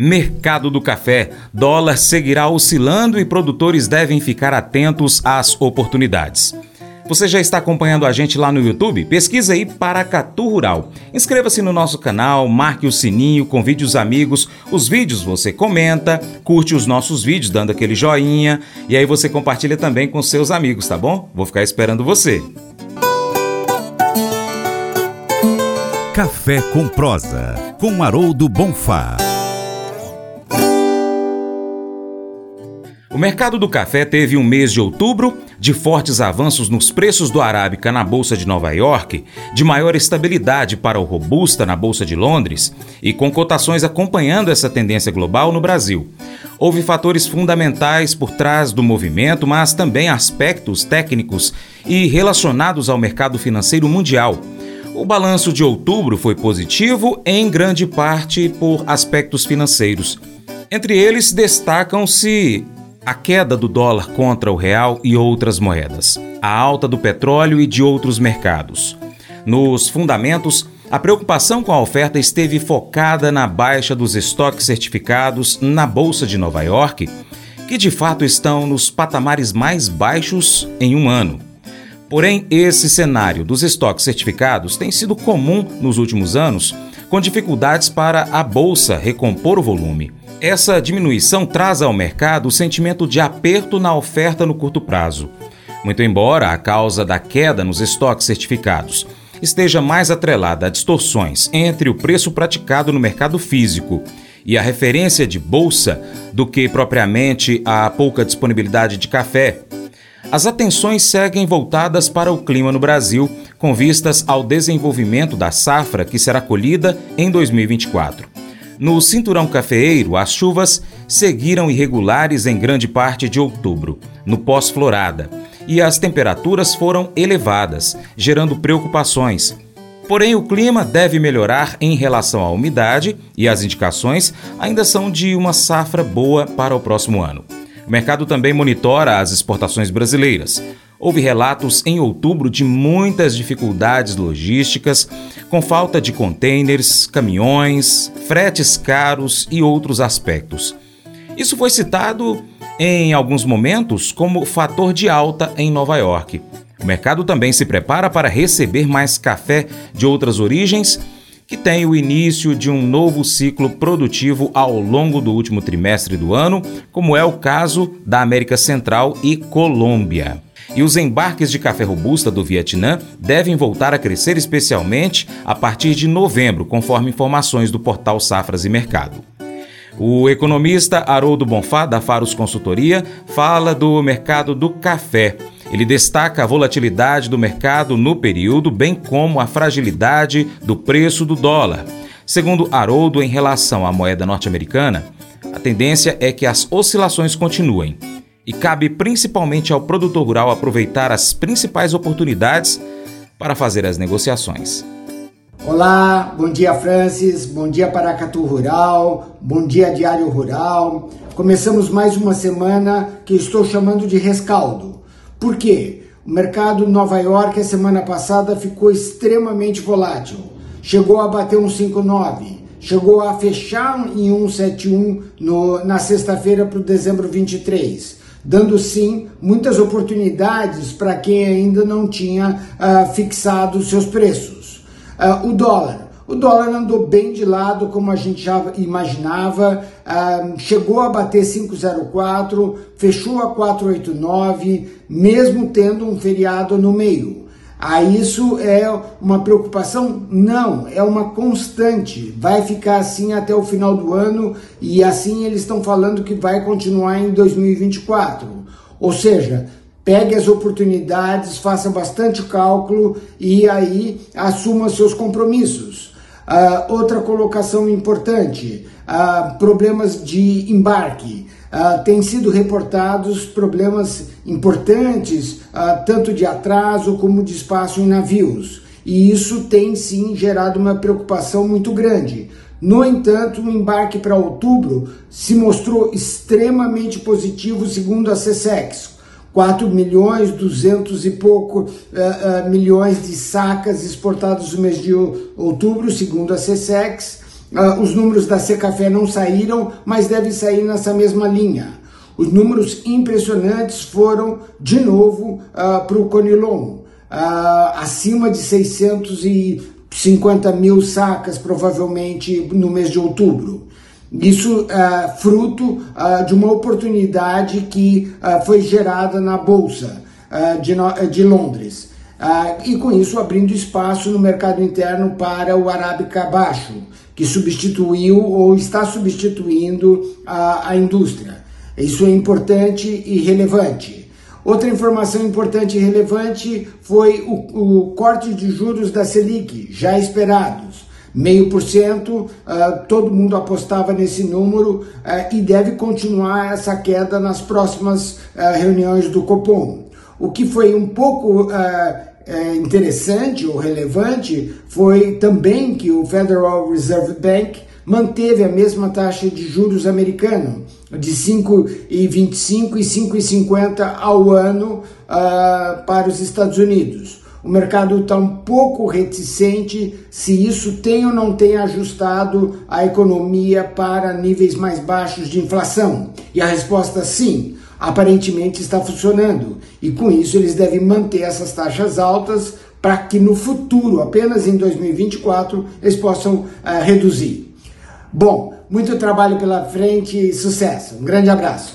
Mercado do café. Dólar seguirá oscilando e produtores devem ficar atentos às oportunidades. Você já está acompanhando a gente lá no YouTube? Pesquisa aí Paracatu Rural. Inscreva-se no nosso canal, marque o sininho, convide os amigos. Os vídeos você comenta, curte os nossos vídeos dando aquele joinha e aí você compartilha também com seus amigos, tá bom? Vou ficar esperando você. Café com prosa, com Haroldo Bonfá. O mercado do café teve um mês de outubro de fortes avanços nos preços do arábica na Bolsa de Nova York, de maior estabilidade para o robusta na Bolsa de Londres e com cotações acompanhando essa tendência global no Brasil. Houve fatores fundamentais por trás do movimento, mas também aspectos técnicos e relacionados ao mercado financeiro mundial. O balanço de outubro foi positivo, em grande parte por aspectos financeiros. Entre eles destacam-se a queda do dólar contra o real e outras moedas, a alta do petróleo e de outros mercados. Nos fundamentos, a preocupação com a oferta esteve focada na baixa dos estoques certificados na Bolsa de Nova York, que de fato estão nos patamares mais baixos em um ano. Porém, esse cenário dos estoques certificados tem sido comum nos últimos anos, com dificuldades para a bolsa recompor o volume. Essa diminuição traz ao mercado o sentimento de aperto na oferta no curto prazo. Muito embora a causa da queda nos estoques certificados esteja mais atrelada a distorções entre o preço praticado no mercado físico e a referência de bolsa do que propriamente a pouca disponibilidade de café, as atenções seguem voltadas para o clima no Brasil, com vistas ao desenvolvimento da safra que será colhida em 2024. No cinturão cafeeiro, as chuvas seguiram irregulares em grande parte de outubro, no pós-florada, e as temperaturas foram elevadas, gerando preocupações. Porém, o clima deve melhorar em relação à umidade e as indicações ainda são de uma safra boa para o próximo ano. O mercado também monitora as exportações brasileiras. Houve relatos em outubro de muitas dificuldades logísticas, com falta de contêineres, caminhões, fretes caros e outros aspectos. Isso foi citado em alguns momentos como fator de alta em Nova York. O mercado também se prepara para receber mais café de outras origens, que tem o início de um novo ciclo produtivo ao longo do último trimestre do ano, como é o caso da América Central e Colômbia e os embarques de café robusta do Vietnã devem voltar a crescer especialmente a partir de novembro, conforme informações do portal Safras e Mercado. O economista Haroldo Bonfá, da Faros Consultoria, fala do mercado do café. Ele destaca a volatilidade do mercado no período, bem como a fragilidade do preço do dólar. Segundo Haroldo, em relação à moeda norte-americana, a tendência é que as oscilações continuem e cabe principalmente ao produtor rural aproveitar as principais oportunidades para fazer as negociações. Olá, bom dia Francis, bom dia Paracatu Rural, bom dia Diário Rural. Começamos mais uma semana que estou chamando de rescaldo. Por quê? O mercado Nova York a semana passada ficou extremamente volátil. Chegou a bater um 5,9, chegou a fechar em 1,71 no, na sexta-feira para o dezembro 23 dando sim muitas oportunidades para quem ainda não tinha uh, fixado seus preços. Uh, o dólar. O dólar andou bem de lado, como a gente já imaginava, uh, chegou a bater 5,04, fechou a 4,89, mesmo tendo um feriado no meio. Ah, isso é uma preocupação? Não, é uma constante. Vai ficar assim até o final do ano e assim eles estão falando que vai continuar em 2024. Ou seja, pegue as oportunidades, faça bastante cálculo e aí assuma seus compromissos. Uh, outra colocação importante: uh, problemas de embarque uh, têm sido reportados problemas importantes, uh, tanto de atraso como de espaço em navios. E isso tem sim gerado uma preocupação muito grande. No entanto, o embarque para outubro se mostrou extremamente positivo, segundo a CSEX. 4 milhões, 200 e pouco uh, milhões de sacas exportadas no mês de outubro, segundo a CSEX, Uh, os números da Secafé não saíram, mas devem sair nessa mesma linha. Os números impressionantes foram, de novo, uh, para o Conilon, uh, acima de 650 mil sacas, provavelmente no mês de outubro. Isso uh, fruto uh, de uma oportunidade que uh, foi gerada na Bolsa de, de, Londres. e com isso abrindo espaço no mercado interno para o Arábica Baixo, que substituiu ou está substituindo a, a indústria. Isso é importante e relevante. Outra informação importante e relevante foi o, o corte de juros da Selic, já esperados meio por cento, uh, todo mundo apostava nesse número uh, e deve continuar essa queda nas próximas uh, reuniões do Copom. O que foi um pouco interessante ou relevante foi também que o Federal Reserve Bank manteve a mesma taxa de juros americano, de 5,25 e 5,50 ao ano para os Estados Unidos. O mercado está um pouco reticente se isso tem ou não tem ajustado a economia para níveis mais baixos de inflação. E a resposta sim, aparentemente está funcionando. E com isso eles devem manter essas taxas altas para que no futuro, apenas em 2024, eles possam uh, reduzir. Bom, muito trabalho pela frente e sucesso. Um grande abraço.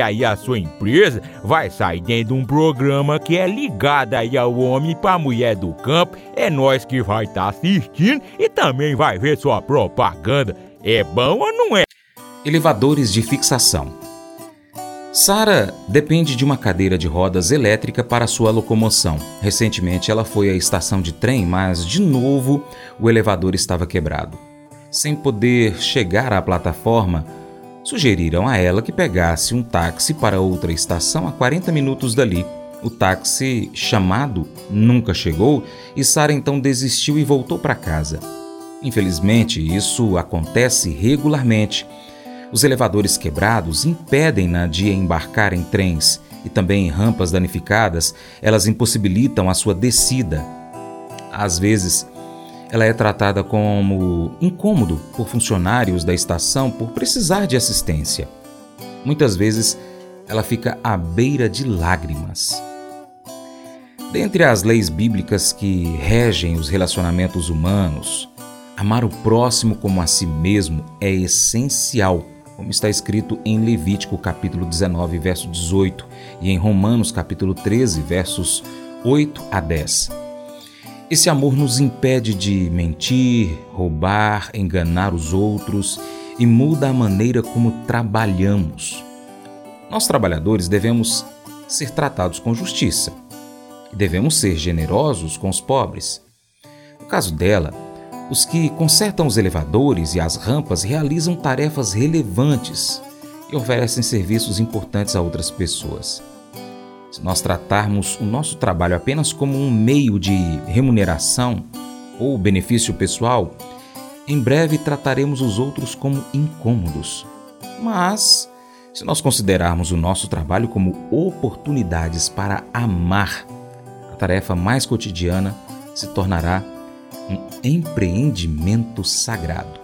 aí a sua empresa vai sair dentro de um programa que é ligado aí ao homem para mulher do campo. É nós que vai estar tá assistindo e também vai ver sua propaganda. É bom ou não é? Elevadores de fixação. Sara depende de uma cadeira de rodas elétrica para sua locomoção. Recentemente ela foi à estação de trem, mas de novo o elevador estava quebrado. Sem poder chegar à plataforma, sugeriram a ela que pegasse um táxi para outra estação a 40 minutos dali. O táxi chamado nunca chegou e Sara então desistiu e voltou para casa. Infelizmente, isso acontece regularmente. Os elevadores quebrados impedem-na de embarcar em trens e também em rampas danificadas, elas impossibilitam a sua descida. Às vezes, ela é tratada como incômodo por funcionários da estação por precisar de assistência. Muitas vezes, ela fica à beira de lágrimas. Dentre as leis bíblicas que regem os relacionamentos humanos, amar o próximo como a si mesmo é essencial como está escrito em Levítico capítulo 19, verso 18 e em Romanos capítulo 13, versos 8 a 10. Esse amor nos impede de mentir, roubar, enganar os outros e muda a maneira como trabalhamos. Nós trabalhadores devemos ser tratados com justiça e devemos ser generosos com os pobres. No caso dela, os que consertam os elevadores e as rampas realizam tarefas relevantes e oferecem serviços importantes a outras pessoas. Se nós tratarmos o nosso trabalho apenas como um meio de remuneração ou benefício pessoal, em breve trataremos os outros como incômodos. Mas, se nós considerarmos o nosso trabalho como oportunidades para amar, a tarefa mais cotidiana se tornará um empreendimento sagrado.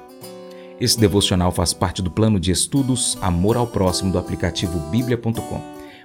Esse devocional faz parte do plano de estudos Amor ao Próximo do aplicativo bíblia.com.